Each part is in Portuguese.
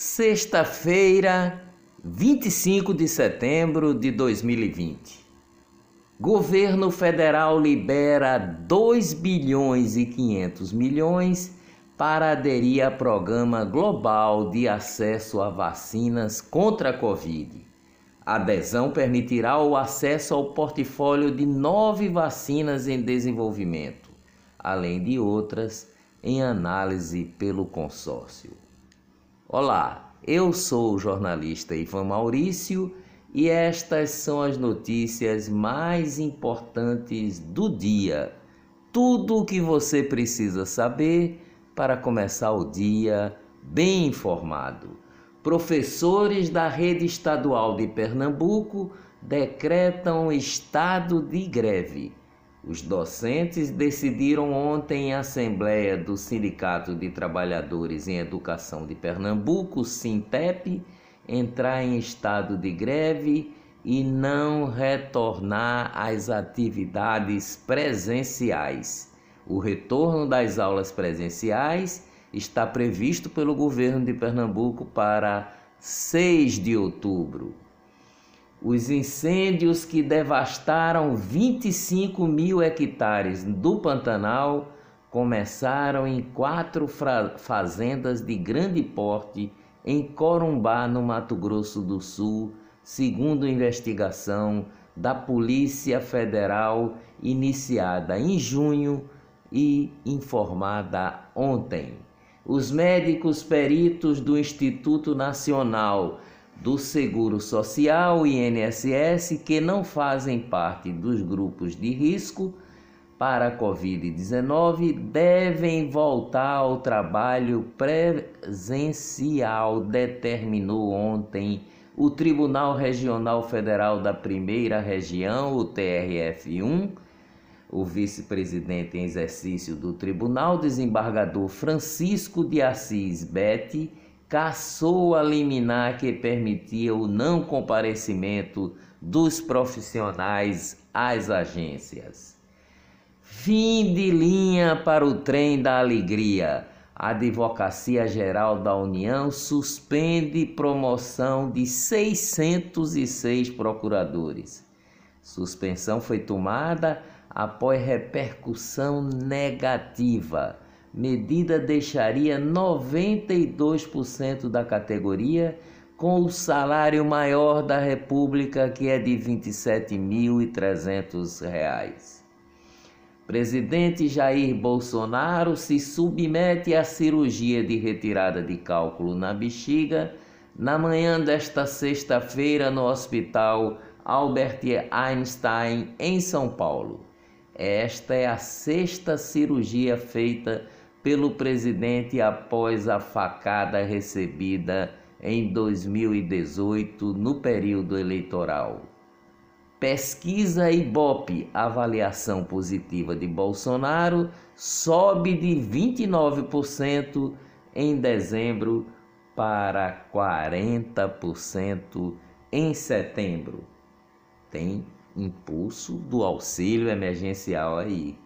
Sexta-feira, 25 de setembro de 2020. Governo federal libera 2 bilhões e 500 milhões para aderir a programa global de acesso a vacinas contra a Covid. A adesão permitirá o acesso ao portfólio de nove vacinas em desenvolvimento, além de outras em análise pelo consórcio. Olá, eu sou o jornalista Ivan Maurício e estas são as notícias mais importantes do dia. Tudo o que você precisa saber para começar o dia bem informado. Professores da rede estadual de Pernambuco decretam estado de greve. Os docentes decidiram ontem em assembleia do Sindicato de Trabalhadores em Educação de Pernambuco, Sintep, entrar em estado de greve e não retornar às atividades presenciais. O retorno das aulas presenciais está previsto pelo governo de Pernambuco para 6 de outubro. Os incêndios que devastaram 25 mil hectares do Pantanal começaram em quatro fazendas de grande porte em Corumbá, no Mato Grosso do Sul, segundo investigação da Polícia Federal iniciada em junho e informada ontem. Os médicos peritos do Instituto Nacional do Seguro Social, INSS, que não fazem parte dos grupos de risco para a Covid-19, devem voltar ao trabalho presencial, determinou ontem o Tribunal Regional Federal da Primeira Região, o TRF1 o vice-presidente em exercício do tribunal, desembargador Francisco de Assis Bete, cassou a liminar que permitia o não comparecimento dos profissionais às agências. Fim de linha para o trem da alegria. A Advocacia Geral da União suspende promoção de 606 procuradores. Suspensão foi tomada após repercussão negativa. Medida deixaria 92% da categoria com o salário maior da República, que é de R$ 27.300. Presidente Jair Bolsonaro se submete à cirurgia de retirada de cálculo na bexiga na manhã desta sexta-feira no Hospital Albert Einstein, em São Paulo. Esta é a sexta cirurgia feita pelo presidente após a facada recebida em 2018 no período eleitoral. Pesquisa Ibope, avaliação positiva de Bolsonaro sobe de 29% em dezembro para 40% em setembro. Tem impulso do auxílio emergencial aí.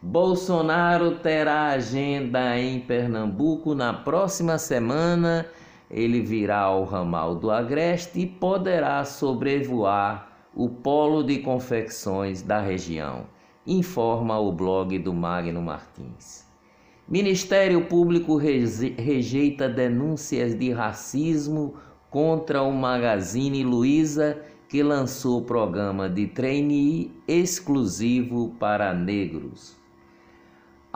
Bolsonaro terá agenda em Pernambuco na próxima semana. Ele virá ao ramal do Agreste e poderá sobrevoar o polo de confecções da região, informa o blog do Magno Martins. Ministério Público rejeita denúncias de racismo contra o Magazine Luiza que lançou programa de trainee exclusivo para negros.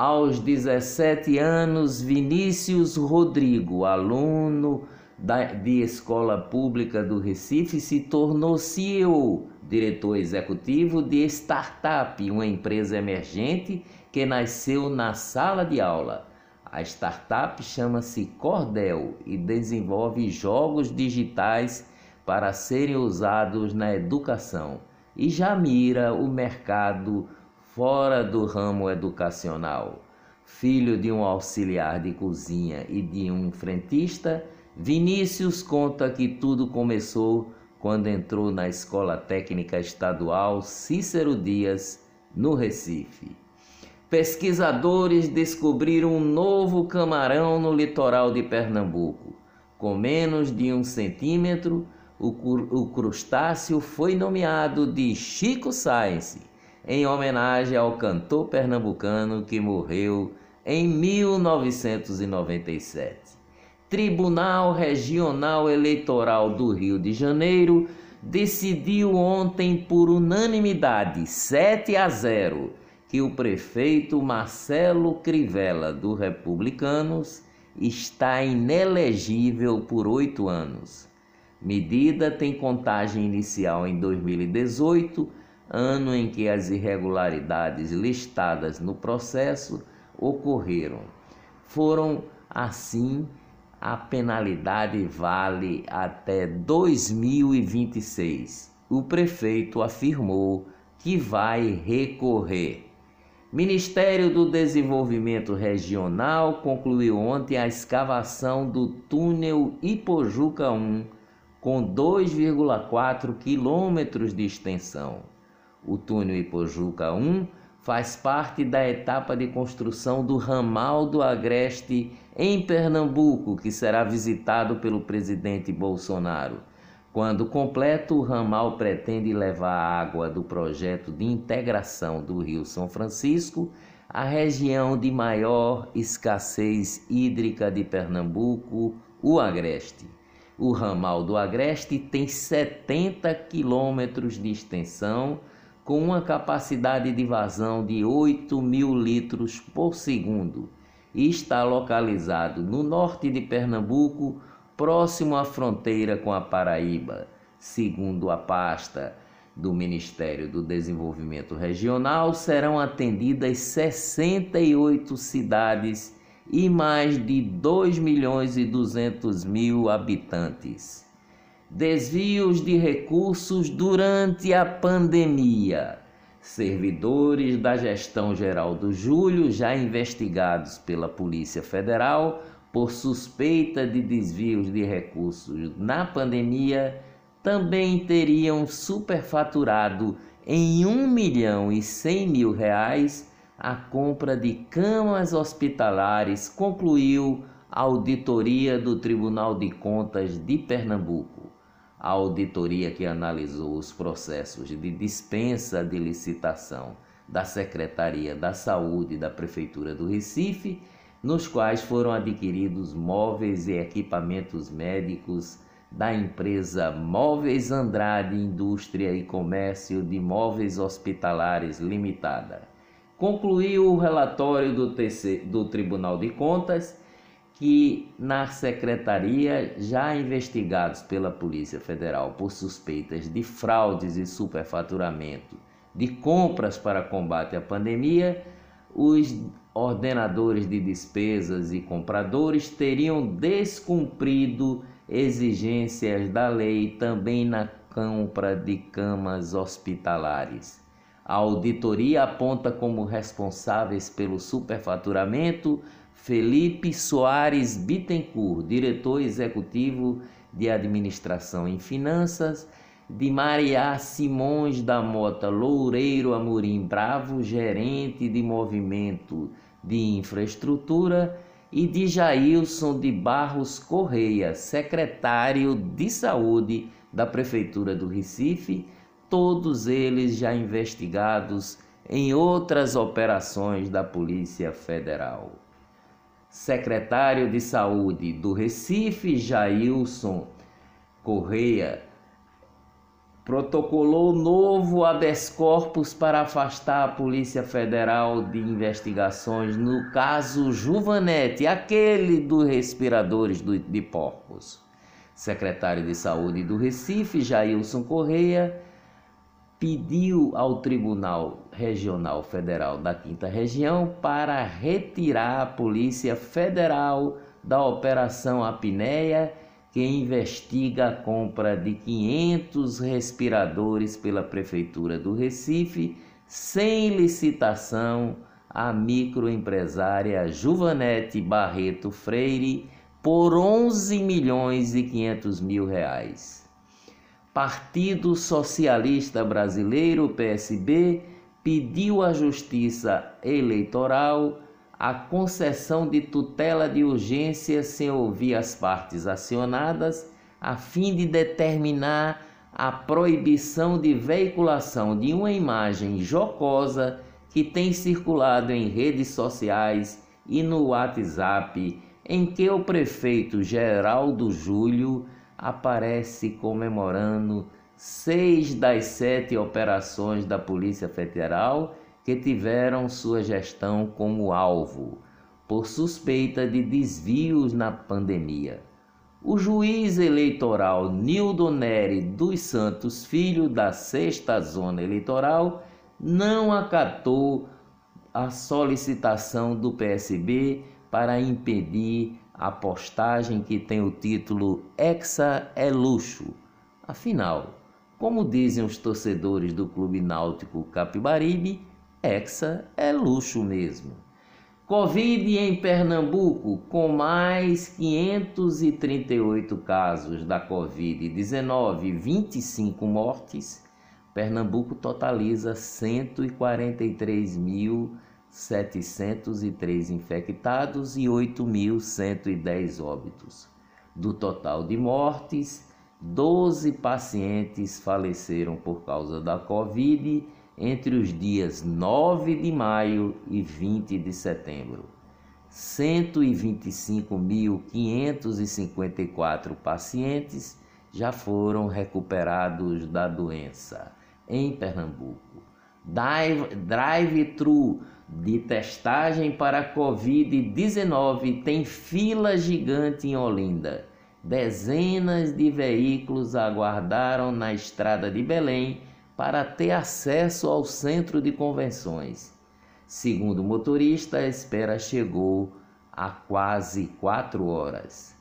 Aos 17 anos, Vinícius Rodrigo, aluno da, de escola pública do Recife, se tornou CEO, diretor executivo de Startup, uma empresa emergente que nasceu na sala de aula. A startup chama-se Cordel e desenvolve jogos digitais para serem usados na educação e já mira o mercado fora do ramo educacional. Filho de um auxiliar de cozinha e de um frentista, Vinícius conta que tudo começou quando entrou na Escola Técnica Estadual Cícero Dias, no Recife. Pesquisadores descobriram um novo camarão no litoral de Pernambuco Com menos de um centímetro, o crustáceo foi nomeado de Chico Science, em homenagem ao cantor pernambucano que morreu em 1997. Tribunal Regional Eleitoral do Rio de Janeiro decidiu ontem por unanimidade, 7 a 0, que o prefeito Marcelo Crivella, do Republicanos, está inelegível por oito anos. Medida tem contagem inicial em 2018, ano em que as irregularidades listadas no processo ocorreram. Foram assim a penalidade vale até 2026. O prefeito afirmou que vai recorrer. Ministério do Desenvolvimento Regional concluiu ontem a escavação do túnel Ipojuca 1, com 2,4 quilômetros de extensão. O túnel Ipojuca 1 faz parte da etapa de construção do ramal do Agreste em Pernambuco, que será visitado pelo presidente Bolsonaro. Quando completo, o ramal pretende levar a água do projeto de integração do Rio São Francisco à região de maior escassez hídrica de Pernambuco, o Agreste. O ramal do Agreste tem 70 quilômetros de extensão com uma capacidade de vazão de 8 mil litros por segundo e está localizado no norte de Pernambuco, próximo à fronteira com a Paraíba, segundo a pasta do Ministério do Desenvolvimento Regional, serão atendidas 68 cidades e mais de 2 milhões e 200 mil habitantes desvios de recursos durante a pandemia. Servidores da gestão geral do Júlio, já investigados pela Polícia Federal por suspeita de desvios de recursos na pandemia, também teriam superfaturado em 1 milhão e 100 mil reais a compra de camas hospitalares, concluiu a auditoria do Tribunal de Contas de Pernambuco a auditoria que analisou os processos de dispensa de licitação da Secretaria da Saúde da Prefeitura do Recife, nos quais foram adquiridos móveis e equipamentos médicos da empresa Móveis Andrade Indústria e Comércio de Móveis Hospitalares Limitada. Concluiu o relatório do, TC, do Tribunal de Contas que na secretaria, já investigados pela Polícia Federal por suspeitas de fraudes e superfaturamento de compras para combate à pandemia, os ordenadores de despesas e compradores teriam descumprido exigências da lei também na compra de camas hospitalares. A auditoria aponta como responsáveis pelo superfaturamento Felipe Soares Bittencourt, diretor executivo de Administração em Finanças, de Maria Simões da Mota Loureiro Amorim Bravo, gerente de movimento de infraestrutura, e de Jailson de Barros Correia, secretário de Saúde da Prefeitura do Recife, todos eles já investigados em outras operações da Polícia Federal secretário de Saúde do Recife, Jailson Correia, protocolou novo habeas corpus para afastar a Polícia Federal de investigações no caso Juvanete, aquele dos respiradores de porcos. Secretário de Saúde do Recife, Jailson Correia, pediu ao Tribunal Regional Federal da Quinta Região para retirar a Polícia Federal da Operação Apneia, que investiga a compra de 500 respiradores pela Prefeitura do Recife, sem licitação, à microempresária Juvanete Barreto Freire por 11 milhões e 500 mil reais. Partido Socialista Brasileiro, PSB, pediu à Justiça Eleitoral a concessão de tutela de urgência sem ouvir as partes acionadas, a fim de determinar a proibição de veiculação de uma imagem jocosa que tem circulado em redes sociais e no WhatsApp, em que o prefeito Geraldo Júlio aparece comemorando seis das sete operações da Polícia Federal que tiveram sua gestão como alvo por suspeita de desvios na pandemia. O juiz eleitoral Nildo Neri dos Santos Filho da Sexta Zona Eleitoral não acatou a solicitação do PSB para impedir a postagem que tem o título Hexa é luxo. Afinal, como dizem os torcedores do Clube Náutico Capibaribe, Hexa é luxo mesmo. Covid em Pernambuco, com mais 538 casos da Covid-19 e 25 mortes, Pernambuco totaliza 143.703 infectados e 8.110 óbitos. Do total de mortes, 12 pacientes faleceram por causa da Covid entre os dias 9 de maio e 20 de setembro. 125.554 pacientes já foram recuperados da doença em Pernambuco. Drive-thru de testagem para Covid-19 tem fila gigante em Olinda. Dezenas de veículos aguardaram na estrada de Belém para ter acesso ao centro de convenções. Segundo o motorista, a espera chegou a quase quatro horas.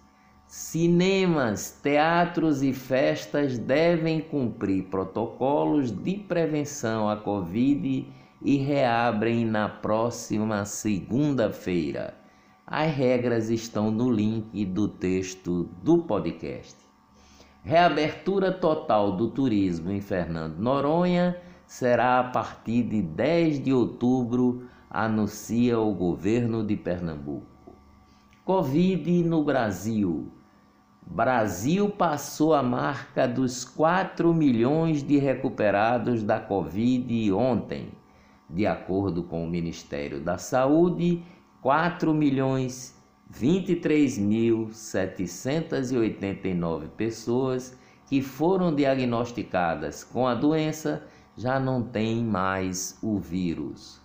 Cinemas, teatros e festas devem cumprir protocolos de prevenção à Covid e reabrem na próxima segunda-feira. As regras estão no link do texto do podcast. Reabertura total do turismo em Fernando Noronha será a partir de 10 de outubro, anuncia o governo de Pernambuco. Covid no Brasil. Brasil passou a marca dos 4 milhões de recuperados da Covid ontem. De acordo com o Ministério da Saúde, 4 milhões 23.789 pessoas que foram diagnosticadas com a doença já não têm mais o vírus.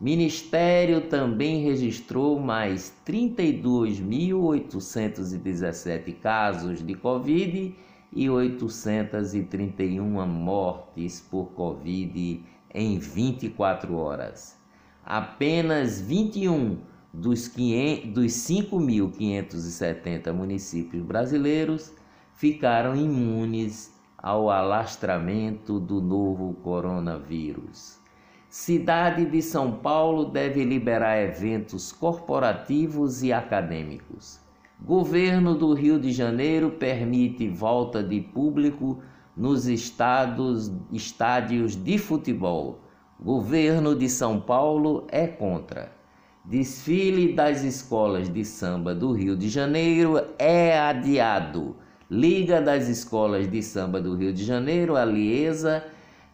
Ministério também registrou mais 32.817 casos de Covid e 831 mortes por Covid em 24 horas. Apenas 21 dos, dos 5.570 municípios brasileiros ficaram imunes ao alastramento do novo coronavírus. Cidade de São Paulo deve liberar eventos corporativos e acadêmicos. Governo do Rio de Janeiro permite volta de público nos estados, estádios de futebol. Governo de São Paulo é contra. Desfile das escolas de samba do Rio de Janeiro é adiado. Liga das Escolas de Samba do Rio de Janeiro, a Liesa,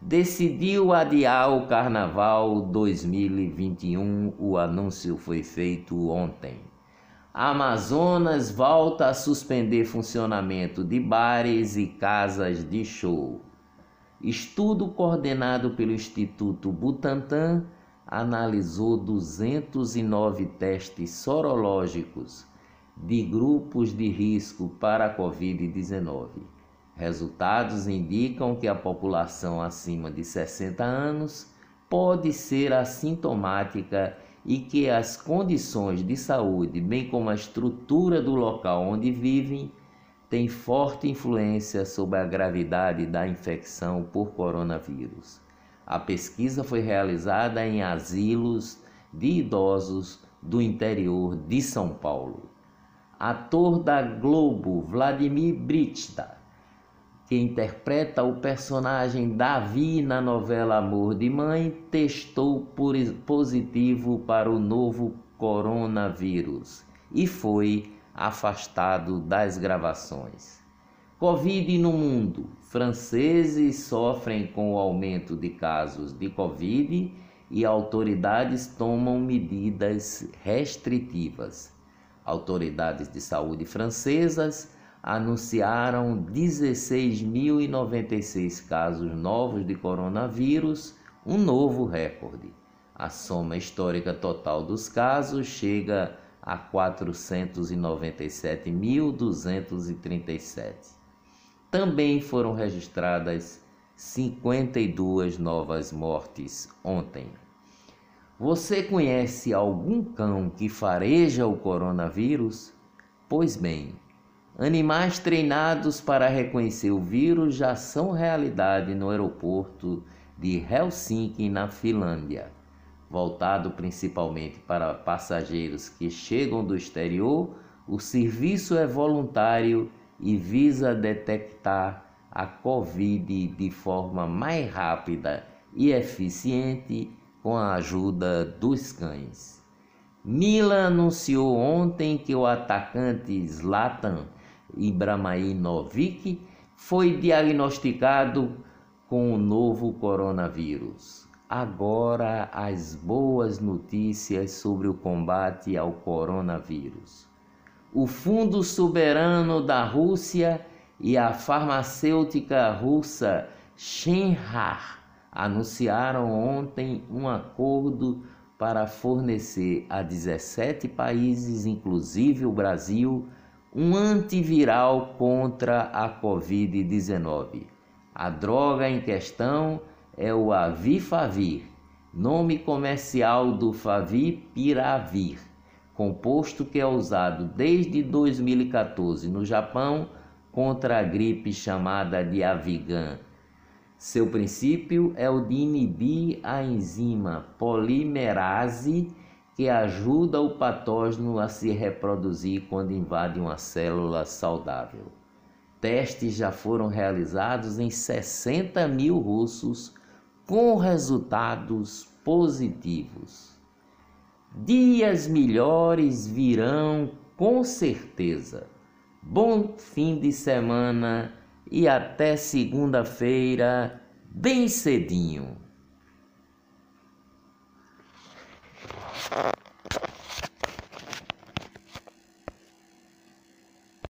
decidiu adiar o Carnaval 2021. O anúncio foi feito ontem. Amazonas volta a suspender funcionamento de bares e casas de show. Estudo coordenado pelo Instituto Butantan analisou 209 testes sorológicos de grupos de risco para a Covid-19. Resultados indicam que a população acima de 60 anos pode ser assintomática e que as condições de saúde, bem como a estrutura do local onde vivem, têm forte influência sobre a gravidade da infecção por coronavírus. A pesquisa foi realizada em asilos de idosos do interior de São Paulo. Ator da Globo, Vladimir Brista, que interpreta o personagem Davi na novela Amor de Mãe, testou positivo para o novo coronavírus e foi afastado das gravações. Covid no mundo. Franceses sofrem com o aumento de casos de Covid e autoridades tomam medidas restritivas. Autoridades de saúde francesas anunciaram 16.096 casos novos de coronavírus, um novo recorde. A soma histórica total dos casos chega a 497.237. Também foram registradas 52 novas mortes ontem. Você conhece algum cão que fareja o coronavírus? Pois bem, animais treinados para reconhecer o vírus já são realidade no aeroporto de Helsinki, na Finlândia. Voltado principalmente para passageiros que chegam do exterior, o serviço é voluntário e visa detectar a Covid de forma mais rápida e eficiente com a ajuda dos cães. Mila anunciou ontem que o atacante Zlatan Ibrahimovic foi diagnosticado com o novo coronavírus. Agora as boas notícias sobre o combate ao coronavírus o Fundo Soberano da Rússia e a farmacêutica russa Shenhar anunciaram ontem um acordo para fornecer a 17 países, inclusive o Brasil, um antiviral contra a Covid-19. A droga em questão é o Avifavir, nome comercial do Favipiravir composto que é usado desde 2014 no Japão contra a gripe chamada de Avigan. Seu princípio é o de inibir a enzima polimerase que ajuda o patógeno a se reproduzir quando invade uma célula saudável. Testes já foram realizados em 60 mil russos com resultados positivos. Dias melhores virão com certeza. Bom fim de semana e até segunda-feira, bem cedinho.